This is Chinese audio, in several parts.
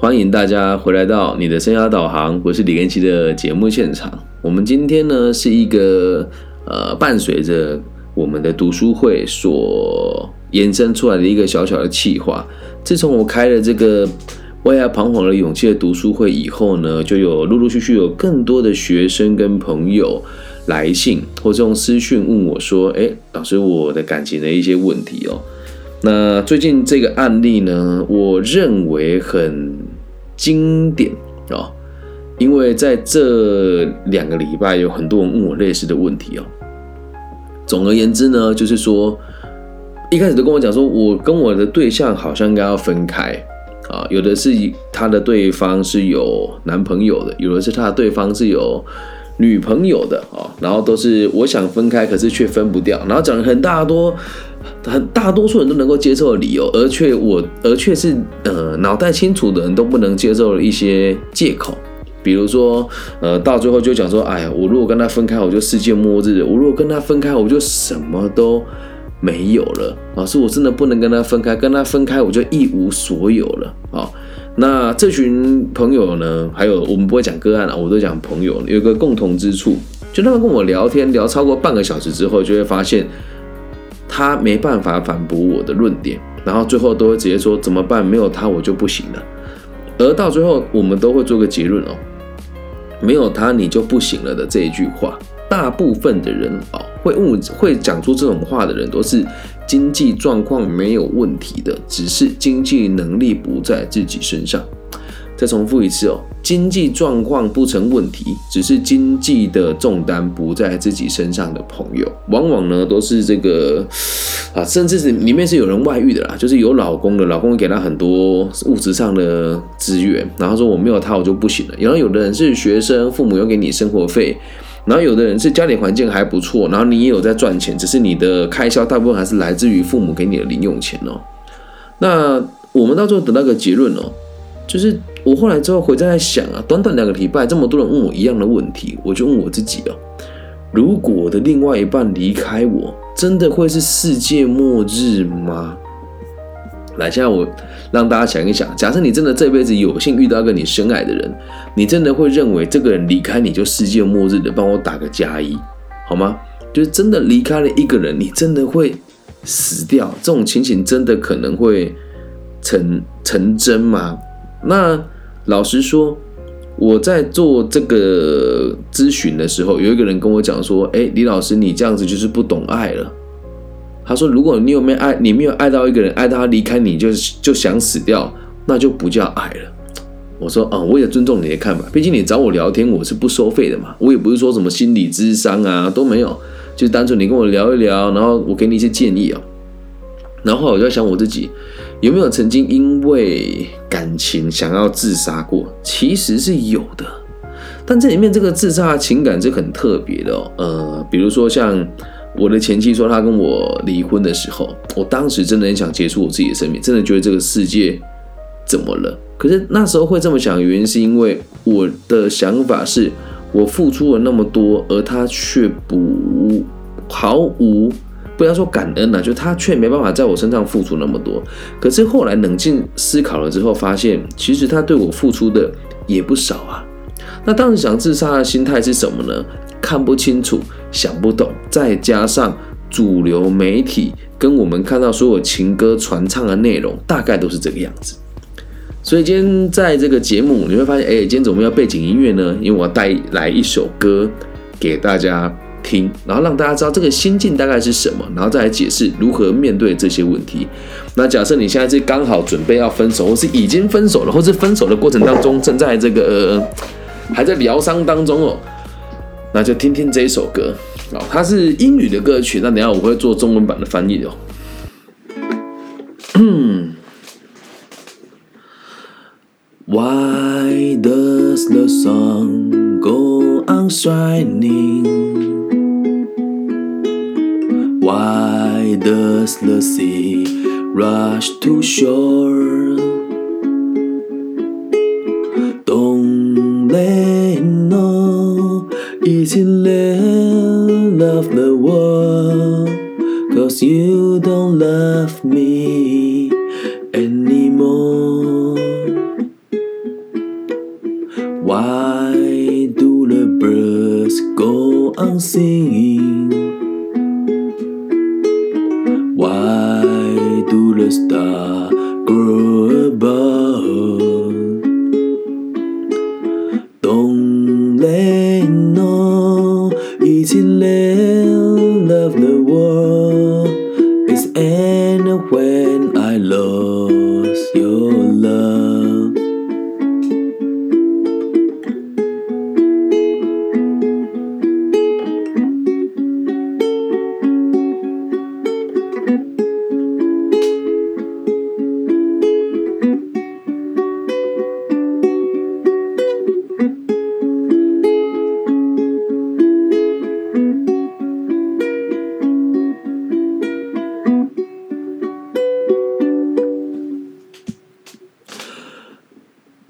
欢迎大家回来到你的生涯导航，我是李根奇的节目现场。我们今天呢是一个呃，伴随着我们的读书会所延伸出来的一个小小的企划。自从我开了这个为爱彷徨的勇气的读书会以后呢，就有陆陆续续有更多的学生跟朋友来信或者用私讯问我说：“哎，老师，我的感情的一些问题哦。”那最近这个案例呢，我认为很经典哦，因为在这两个礼拜有很多人问我类似的问题哦。总而言之呢，就是说一开始都跟我讲说，我跟我的对象好像应该要分开啊，有的是他的对方是有男朋友的，有的是他的对方是有。女朋友的哦，然后都是我想分开，可是却分不掉，然后讲了很大多，很大多数人都能够接受的理由，而却我而却是呃脑袋清楚的人都不能接受的一些借口，比如说呃到最后就讲说，哎呀，我如果跟他分开，我就世界末日；我如果跟他分开，我就什么都没有了。老师，我真的不能跟他分开，跟他分开我就一无所有了啊。那这群朋友呢？还有我们不会讲个案啊，我都讲朋友。有个共同之处，就他们跟我聊天聊超过半个小时之后，就会发现他没办法反驳我的论点，然后最后都会直接说怎么办？没有他我就不行了。而到最后，我们都会做个结论哦，没有他你就不行了的这一句话。大部分的人哦，会问会讲出这种话的人，都是经济状况没有问题的，只是经济能力不在自己身上。再重复一次哦，经济状况不成问题，只是经济的重担不在自己身上的朋友，往往呢都是这个啊，甚至是里面是有人外遇的啦，就是有老公的，老公给他很多物质上的资源，然后说我没有他我就不行了。然后有的人是学生，父母又给你生活费。然后有的人是家里环境还不错，然后你也有在赚钱，只是你的开销大部分还是来自于父母给你的零用钱哦。那我们到最后得到个结论哦，就是我后来之后回在想啊，短短两个礼拜，这么多人问我一样的问题，我就问我自己哦，如果我的另外一半离开我，真的会是世界末日吗？来，现在我让大家想一想，假设你真的这辈子有幸遇到一个你深爱的人，你真的会认为这个人离开你就世界末日的？帮我打个加一，好吗？就是真的离开了一个人，你真的会死掉？这种情形真的可能会成成真吗？那老实说，我在做这个咨询的时候，有一个人跟我讲说：“哎，李老师，你这样子就是不懂爱了。”他说：“如果你有没有爱，你没有爱到一个人，爱到他离开你就就想死掉，那就不叫爱了。”我说：“啊，我也尊重你的看法，毕竟你找我聊天，我是不收费的嘛，我也不是说什么心理智商啊都没有，就单纯你跟我聊一聊，然后我给你一些建议啊。然后我就在想我自己有没有曾经因为感情想要自杀过？其实是有的，但这里面这个自杀的情感是很特别的哦。呃，比如说像。”我的前妻说，她跟我离婚的时候，我当时真的很想结束我自己的生命，真的觉得这个世界怎么了？可是那时候会这么想原因，是因为我的想法是，我付出了那么多，而他却不毫无，不要说感恩了，就他却没办法在我身上付出那么多。可是后来冷静思考了之后，发现其实他对我付出的也不少啊。那当时想自杀的心态是什么呢？看不清楚，想不懂，再加上主流媒体跟我们看到所有情歌传唱的内容，大概都是这个样子。所以今天在这个节目，你会发现，哎，今天怎么要背景音乐呢？因为我要带来一首歌给大家听，然后让大家知道这个心境大概是什么，然后再来解释如何面对这些问题。那假设你现在是刚好准备要分手，或是已经分手了，或是分手的过程当中正在这个还在疗伤当中哦。那就听听这一首歌哦，它是英语的歌曲。那等下我会做中文版的翻译哦。Why does the sun go on shining? Why does the sea rush to shore? Cause you don't love me anymore Why do the birds go on singing? Why do the stars grow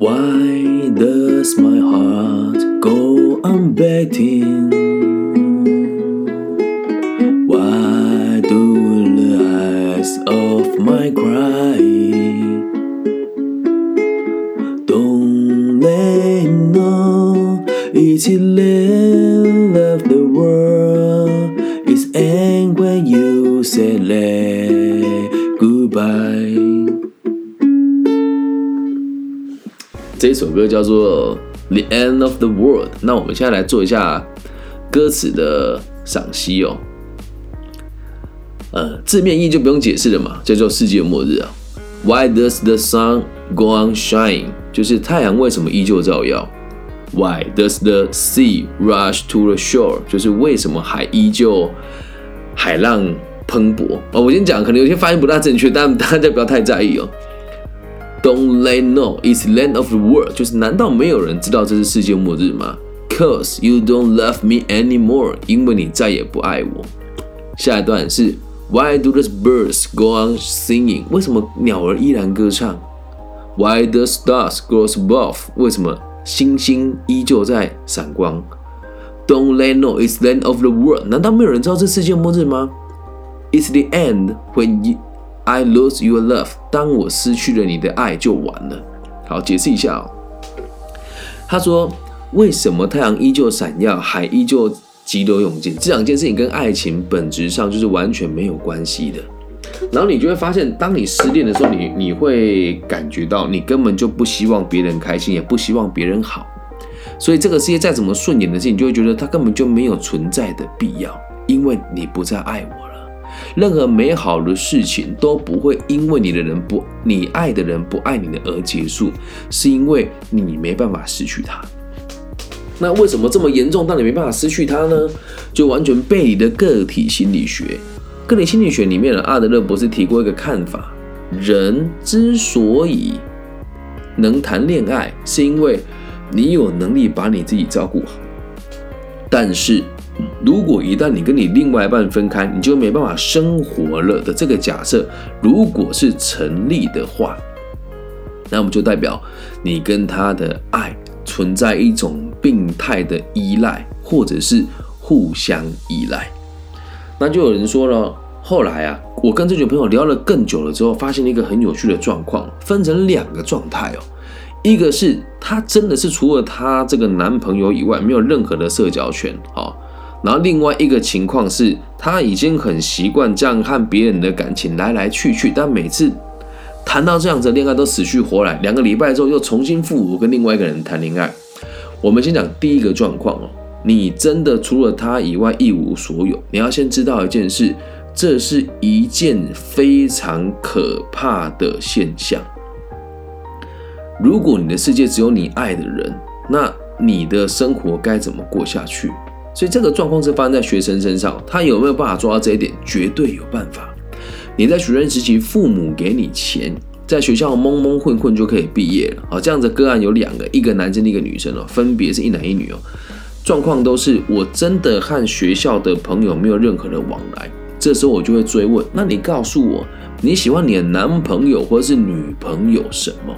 Why does my heart go on beating? 叫做《The End of the World》。那我们现在来做一下歌词的赏析哦。呃，字面意就不用解释了嘛，叫做世界末日啊。Why does the sun go on shine？就是太阳为什么依旧照耀？Why does the sea rush to the shore？就是为什么海依旧海浪喷薄？哦，我先讲，可能有些发音不大正确，但大家不要太在意哦。Don't they know it's the end of the world？就是难道没有人知道这是世界末日吗？Cause you don't love me anymore，因为你再也不爱我。下一段是 Why do the birds go on singing？为什么鸟儿依然歌唱？Why the stars glow above？为什么星星依旧在闪光？Don't they know it's the end of the world？难道没有人知道这世界末日吗？It's the end when you I lose your love，当我失去了你的爱就完了。好，解释一下哦。他说，为什么太阳依旧闪耀，海依旧急流勇进？这两件事情跟爱情本质上就是完全没有关系的。然后你就会发现，当你失恋的时候，你你会感觉到你根本就不希望别人开心，也不希望别人好。所以这个世界再怎么顺眼的事情，你就会觉得它根本就没有存在的必要，因为你不再爱我了。任何美好的事情都不会因为你的人不你爱的人不爱你的而结束，是因为你没办法失去他。那为什么这么严重到你没办法失去他呢？就完全背离的个体心理学。个体心理学里面的阿德勒博士提过一个看法：人之所以能谈恋爱，是因为你有能力把你自己照顾好。但是如果一旦你跟你另外一半分开，你就没办法生活了的这个假设，如果是成立的话，那么就代表你跟他的爱存在一种病态的依赖，或者是互相依赖。那就有人说了，后来啊，我跟这群朋友聊了更久了之后，发现了一个很有趣的状况，分成两个状态哦。一个是她真的是除了她这个男朋友以外，没有任何的社交圈，好。然后另外一个情况是，他已经很习惯这样和别人的感情来来去去，但每次谈到这样子恋爱都死去活来，两个礼拜之后又重新复活跟另外一个人谈恋爱。我们先讲第一个状况哦，你真的除了他以外一无所有。你要先知道一件事，这是一件非常可怕的现象。如果你的世界只有你爱的人，那你的生活该怎么过下去？所以这个状况是发生在学生身上，他有没有办法做到这一点？绝对有办法。你在学生时期，父母给你钱，在学校蒙蒙混混就可以毕业了。好，这样子个案有两个，一个男生，一个女生哦，分别是一男一女哦。状况都是我真的和学校的朋友没有任何的往来，这时候我就会追问：那你告诉我，你喜欢你的男朋友或者是女朋友什么？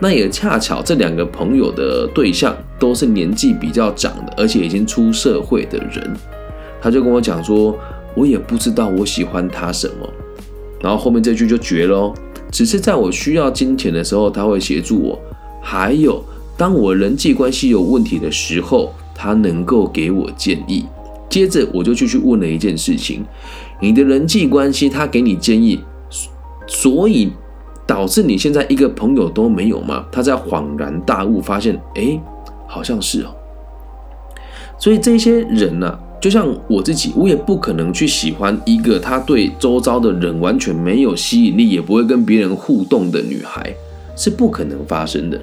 那也恰巧这两个朋友的对象都是年纪比较长的，而且已经出社会的人。他就跟我讲说，我也不知道我喜欢他什么。然后后面这句就绝了，只是在我需要金钱的时候，他会协助我。还有当我人际关系有问题的时候，他能够给我建议。接着我就继续问了一件事情：你的人际关系，他给你建议，所以导致你现在一个朋友都没有吗？他在恍然大悟，发现，哎，好像是哦。所以这些人呢，就像我自己，我也不可能去喜欢一个他对周遭的人完全没有吸引力，也不会跟别人互动的女孩，是不可能发生的。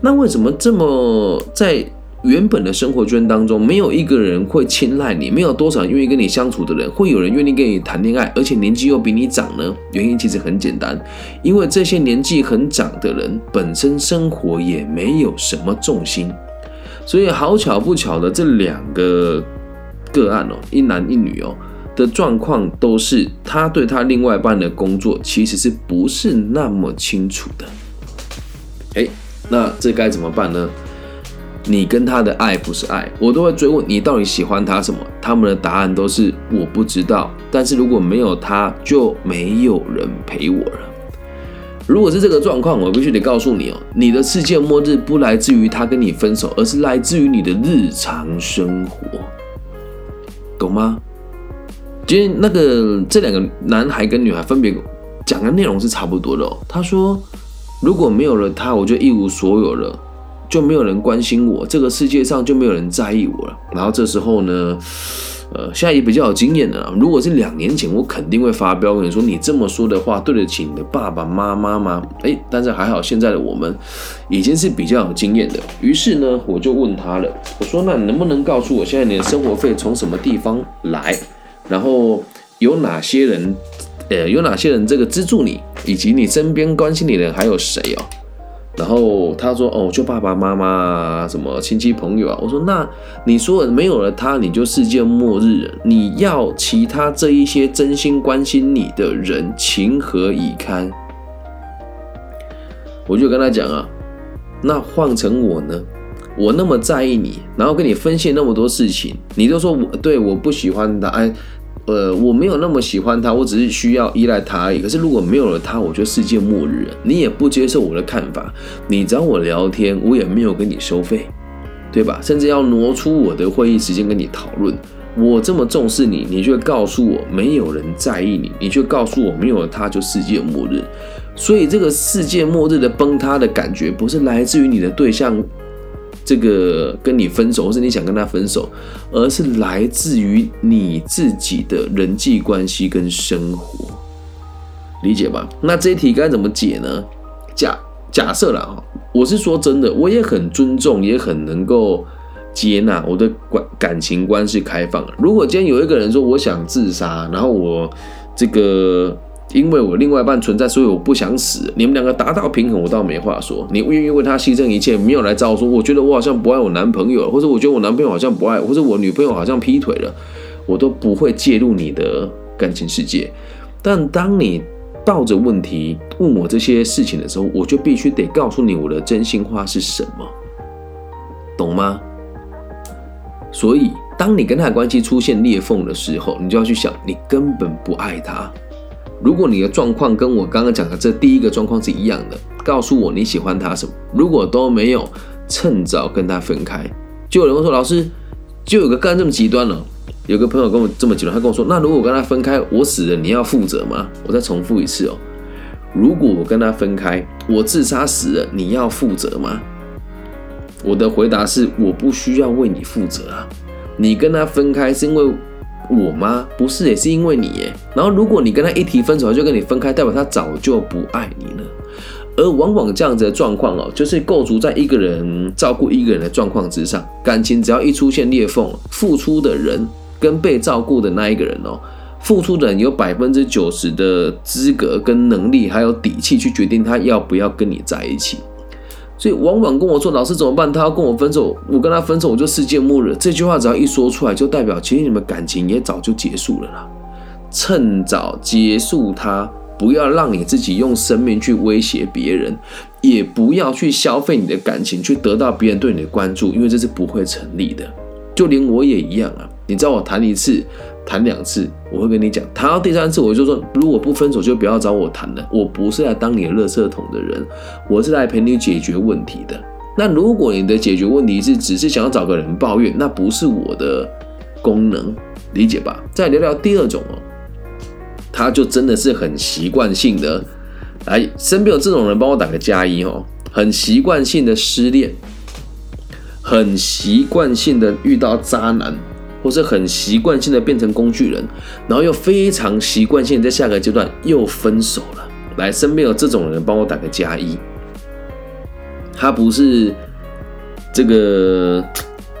那为什么这么在？原本的生活圈当中，没有一个人会青睐你，没有多少愿意跟你相处的人，会有人愿意跟你谈恋爱，而且年纪又比你长呢？原因其实很简单，因为这些年纪很长的人本身生活也没有什么重心，所以好巧不巧的这两个个案哦，一男一女哦的状况都是他对他另外一半的工作其实是不是那么清楚的？哎，那这该怎么办呢？你跟他的爱不是爱，我都会追问你到底喜欢他什么？他们的答案都是我不知道。但是如果没有他，就没有人陪我了。如果是这个状况，我必须得告诉你哦，你的世界末日不来自于他跟你分手，而是来自于你的日常生活，懂吗？今天那个这两个男孩跟女孩分别讲的内容是差不多的哦。他说，如果没有了他，我就一无所有了。就没有人关心我，这个世界上就没有人在意我了。然后这时候呢，呃，现在也比较有经验了。如果是两年前，我肯定会发飙，跟你说你这么说的话对得起你的爸爸妈妈吗？哎，但是还好，现在的我们已经是比较有经验的。于是呢，我就问他了，我说那你能不能告诉我现在你的生活费从什么地方来？然后有哪些人，呃，有哪些人这个资助你，以及你身边关心你的人还有谁哦？然后他说：“哦，就爸爸妈妈什么亲戚朋友啊。”我说：“那你说没有了他，你就世界末日了。你要其他这一些真心关心你的人，情何以堪？”我就跟他讲啊，那换成我呢？我那么在意你，然后跟你分析那么多事情，你都说我对我不喜欢他，哎。呃，我没有那么喜欢他，我只是需要依赖他而已。可是如果没有了他，我就世界末日了。你也不接受我的看法，你找我聊天，我也没有跟你收费，对吧？甚至要挪出我的会议时间跟你讨论。我这么重视你，你却告诉我没有人在意你，你却告诉我没有了他就世界末日。所以这个世界末日的崩塌的感觉，不是来自于你的对象。这个跟你分手，或是你想跟他分手，而是来自于你自己的人际关系跟生活，理解吧？那这一题该怎么解呢？假假设了哈，我是说真的，我也很尊重，也很能够接纳我的感感情观是开放。如果今天有一个人说我想自杀，然后我这个。因为我另外一半存在，所以我不想死。你们两个达到平衡，我倒没话说。你愿意为他牺牲一切，没有来找我说，我觉得我好像不爱我男朋友，或者我觉得我男朋友好像不爱，或者我女朋友好像劈腿了，我都不会介入你的感情世界。但当你抱着问题问我这些事情的时候，我就必须得告诉你我的真心话是什么，懂吗？所以，当你跟他的关系出现裂缝的时候，你就要去想，你根本不爱他。如果你的状况跟我刚刚讲的这第一个状况是一样的，告诉我你喜欢他什么。如果都没有，趁早跟他分开。就有人问说：“老师，就有个干这么极端了。”有个朋友跟我这么极端，他跟我说：“那如果跟他分开，我死了，你要负责吗？”我再重复一次哦，如果我跟他分开，我自杀死了，你要负责吗？我的回答是：我不需要为你负责啊。你跟他分开是因为。我吗？不是，也是因为你耶。然后，如果你跟他一提分手，就跟你分开，代表他早就不爱你了。而往往这样子的状况哦，就是构筑在一个人照顾一个人的状况之上。感情只要一出现裂缝，付出的人跟被照顾的那一个人哦，付出的人有百分之九十的资格跟能力，还有底气去决定他要不要跟你在一起。所以往往跟我说：“老师怎么办？他要跟我分手，我跟他分手，我就世界末日。”这句话只要一说出来，就代表其实你们感情也早就结束了啦。趁早结束它，不要让你自己用生命去威胁别人，也不要去消费你的感情去得到别人对你的关注，因为这是不会成立的。就连我也一样啊！你知道我谈一次。谈两次，我会跟你讲；谈到第三次，我就说，如果不分手，就不要找我谈了。我不是来当你的垃圾桶的人，我是来陪你解决问题的。那如果你的解决问题是只是想要找个人抱怨，那不是我的功能，理解吧？再聊聊第二种哦，他就真的是很习惯性的，来身边有这种人，帮我打个加一哦，很习惯性的失恋，很习惯性的遇到渣男，或是很习惯性的变成工具人，然后又非常习惯性在下个阶段又分手了。来，身边有这种人，帮我打个加一。他不是这个，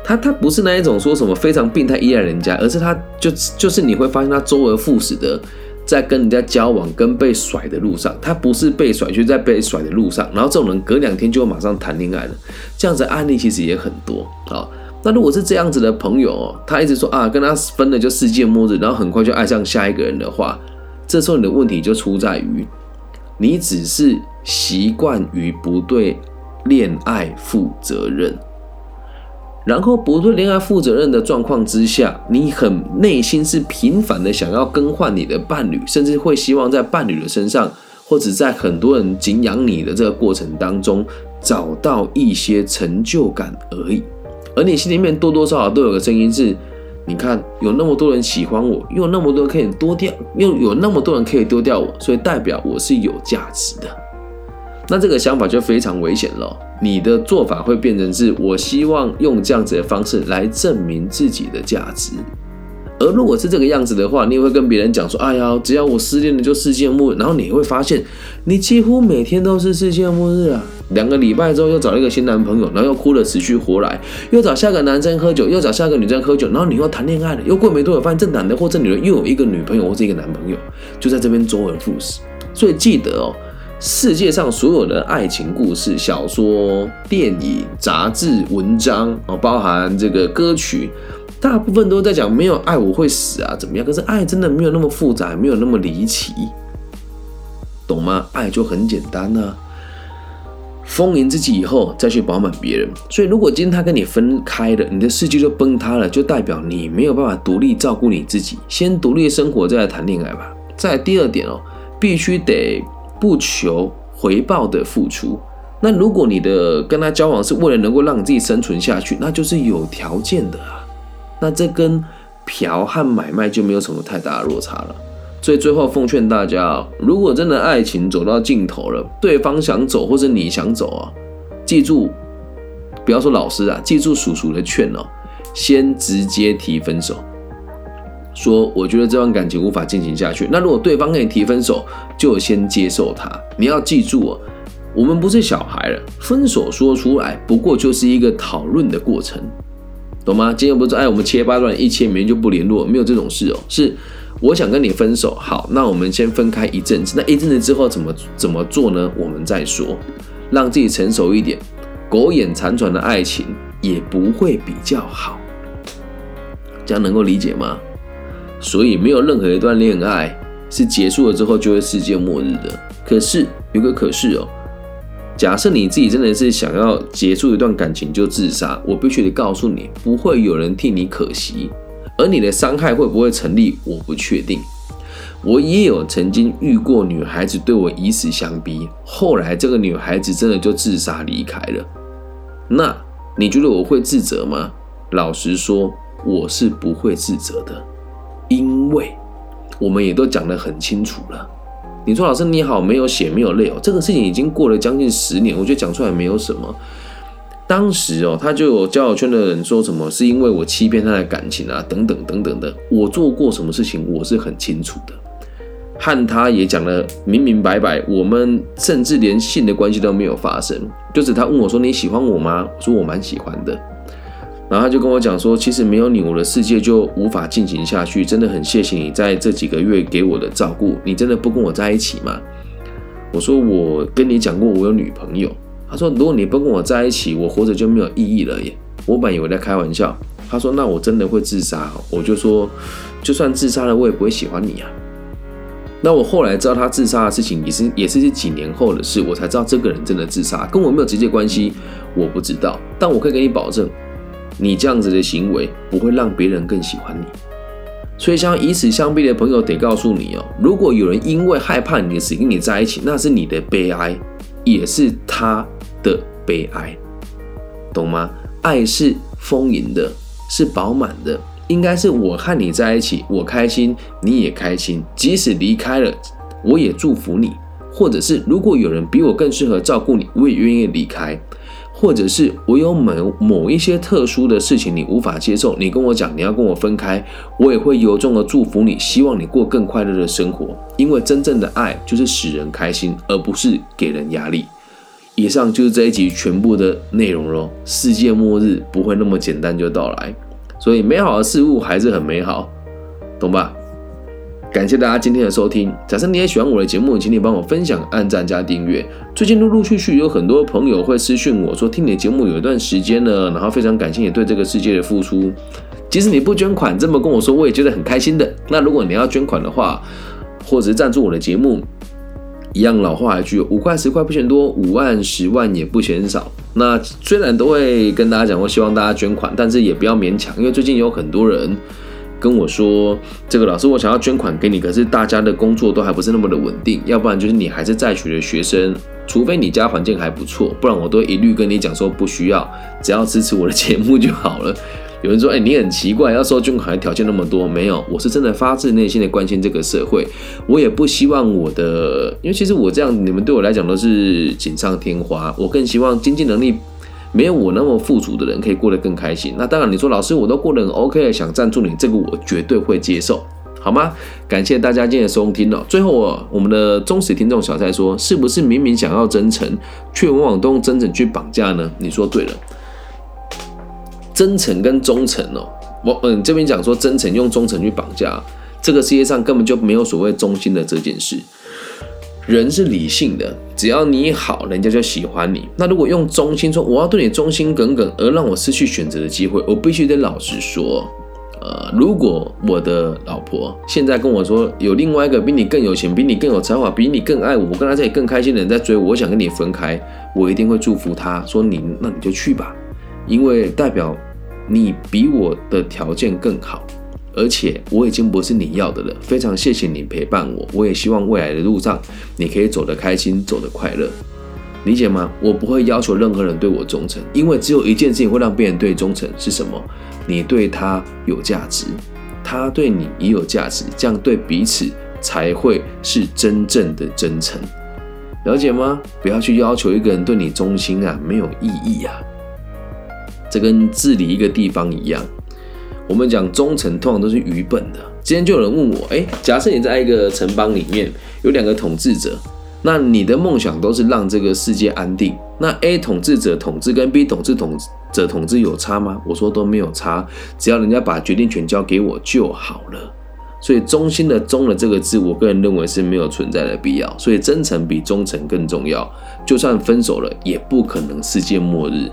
他他不是那一种说什么非常病态依赖人家，而是他就就是你会发现他周而复始的在跟人家交往，跟被甩的路上，他不是被甩，就是在被甩的路上。然后这种人隔两天就会马上谈恋爱了，这样子案例其实也很多啊。那如果是这样子的朋友哦，他一直说啊，跟他分了就世界末日，然后很快就爱上下一个人的话，这时候你的问题就出在于，你只是习惯于不对。恋爱负责任，然后不对恋爱负责任的状况之下，你很内心是频繁的想要更换你的伴侣，甚至会希望在伴侣的身上，或者在很多人敬仰你的这个过程当中，找到一些成就感而已。而你心里面多多少少都有个声音是：你看，有那么多人喜欢我，又有那么多人可以丢掉，又有那么多人可以丢掉我，所以代表我是有价值的。那这个想法就非常危险了。你的做法会变成是，我希望用这样子的方式来证明自己的价值。而如果是这个样子的话，你也会跟别人讲说：“哎呀，只要我失恋了就世界末日。”然后你会发现，你几乎每天都是世界末日啊。两个礼拜之后又找了一个新男朋友，然后又哭得死去活来，又找下个男生喝酒，又找下个女生喝酒，然后你又谈恋爱了，又过没多久发现这男的或者女的又有一个女朋友或者一个男朋友，就在这边周而复始。所以记得哦。世界上所有的爱情故事、小说、电影、杂志、文章哦，包含这个歌曲，大部分都在讲没有爱我会死啊，怎么样？可是爱真的没有那么复杂，没有那么离奇，懂吗？爱就很简单呐，丰盈自己以后再去饱满别人。所以，如果今天他跟你分开了，你的世界就崩塌了，就代表你没有办法独立照顾你自己。先独立生活，再来谈恋爱吧。再第二点哦，必须得。不求回报的付出，那如果你的跟他交往是为了能够让你自己生存下去，那就是有条件的啊。那这跟嫖和买卖就没有什么太大的落差了。所以最后奉劝大家如果真的爱情走到尽头了，对方想走或者你想走啊，记住，不要说老师啊，记住叔叔的劝哦，先直接提分手。说，我觉得这段感情无法进行下去。那如果对方跟你提分手，就先接受他。你要记住哦，我们不是小孩了，分手说出来不过就是一个讨论的过程，懂吗？今天不是哎，我们切八段一千年就不联络，没有这种事哦。是我想跟你分手，好，那我们先分开一阵子。那一阵子之后怎么怎么做呢？我们再说，让自己成熟一点。苟延残喘的爱情也不会比较好，这样能够理解吗？所以没有任何一段恋爱是结束了之后就会世界末日的。可是有个可是哦，假设你自己真的是想要结束一段感情就自杀，我必须得告诉你，不会有人替你可惜。而你的伤害会不会成立，我不确定。我也有曾经遇过女孩子对我以死相逼，后来这个女孩子真的就自杀离开了。那你觉得我会自责吗？老实说，我是不会自责的。因为我们也都讲得很清楚了。你说老师你好，没有血没有泪哦，这个事情已经过了将近十年，我觉得讲出来没有什么。当时哦，他就有交友圈的人说什么是因为我欺骗他的感情啊，等等等等的。我做过什么事情，我是很清楚的。和他也讲得明明白白，我们甚至连性的关系都没有发生，就是他问我说你喜欢我吗？我说我蛮喜欢的。然后他就跟我讲说，其实没有你，我的世界就无法进行下去。真的很谢谢你在这几个月给我的照顾。你真的不跟我在一起吗？我说我跟你讲过我有女朋友。他说如果你不跟我在一起，我活着就没有意义了耶。我本以为在开玩笑。他说那我真的会自杀。我就说就算自杀了，我也不会喜欢你啊。那我后来知道他自杀的事情，也是也是几年后的事，我才知道这个人真的自杀，跟我没有直接关系，我不知道。但我可以给你保证。你这样子的行为不会让别人更喜欢你，所以像以此相逼的朋友得告诉你哦，如果有人因为害怕你的死跟你在一起，那是你的悲哀，也是他的悲哀。懂吗？爱是丰盈的，是饱满的，应该是我和你在一起，我开心，你也开心，即使离开了，我也祝福你。或者是如果有人比我更适合照顾你，我也愿意离开。或者是我有某某一些特殊的事情你无法接受，你跟我讲你要跟我分开，我也会由衷的祝福你，希望你过更快乐的生活。因为真正的爱就是使人开心，而不是给人压力。以上就是这一集全部的内容喽。世界末日不会那么简单就到来，所以美好的事物还是很美好，懂吧？感谢大家今天的收听。假设你也喜欢我的节目，请你帮我分享、按赞加订阅。最近陆陆续续有很多朋友会私讯我说，听你的节目有一段时间了，然后非常感谢你对这个世界的付出。即使你不捐款，这么跟我说，我也觉得很开心的。那如果你要捐款的话，或者是赞助我的节目，一样老话一句，五块十块不嫌多，五万十万也不嫌少。那虽然都会跟大家讲，我希望大家捐款，但是也不要勉强，因为最近有很多人。跟我说，这个老师，我想要捐款给你，可是大家的工作都还不是那么的稳定，要不然就是你还是在学的学生，除非你家环境还不错，不然我都一律跟你讲说不需要，只要支持我的节目就好了。有人说，哎，你很奇怪，要收捐款条件那么多，没有，我是真的发自内心的关心这个社会，我也不希望我的，因为其实我这样，你们对我来讲都是锦上添花，我更希望经济能力。没有我那么富足的人可以过得更开心。那当然，你说老师我都过得很 OK，想赞助你，这个我绝对会接受，好吗？感谢大家今天的收听了。最后哦，我们的忠实听众小蔡说，是不是明明想要真诚，却往往都用真诚去绑架呢？你说对了，真诚跟忠诚哦，我嗯这边讲说真诚用忠诚去绑架，这个世界上根本就没有所谓忠心的这件事。人是理性的，只要你好，人家就喜欢你。那如果用忠心说，我要对你忠心耿耿，而让我失去选择的机会，我必须得老实说，呃，如果我的老婆现在跟我说有另外一个比你更有钱、比你更有才华、比你更爱我、我跟他在一起更开心的人在追我，我想跟你分开，我一定会祝福他说你那你就去吧，因为代表你比我的条件更好。而且我已经不是你要的了，非常谢谢你陪伴我，我也希望未来的路上你可以走得开心，走得快乐，理解吗？我不会要求任何人对我忠诚，因为只有一件事情会让别人对忠诚，是什么？你对他有价值，他对你也有价值，这样对彼此才会是真正的真诚，了解吗？不要去要求一个人对你忠心啊，没有意义啊，这跟治理一个地方一样。我们讲忠诚，通常都是愚笨的。今天就有人问我，哎，假设你在一个城邦里面有两个统治者，那你的梦想都是让这个世界安定。那 A 统治者统治跟 B 统治统者统治有差吗？我说都没有差，只要人家把决定权交给我就好了。所以忠心的忠的这个字，我个人认为是没有存在的必要。所以真诚比忠诚更重要。就算分手了，也不可能世界末日。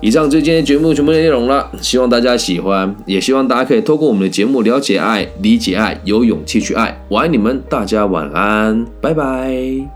以上就是今天节目全部的内容了，希望大家喜欢，也希望大家可以透过我们的节目了解爱、理解爱、有勇气去爱。我爱你们，大家晚安，拜拜。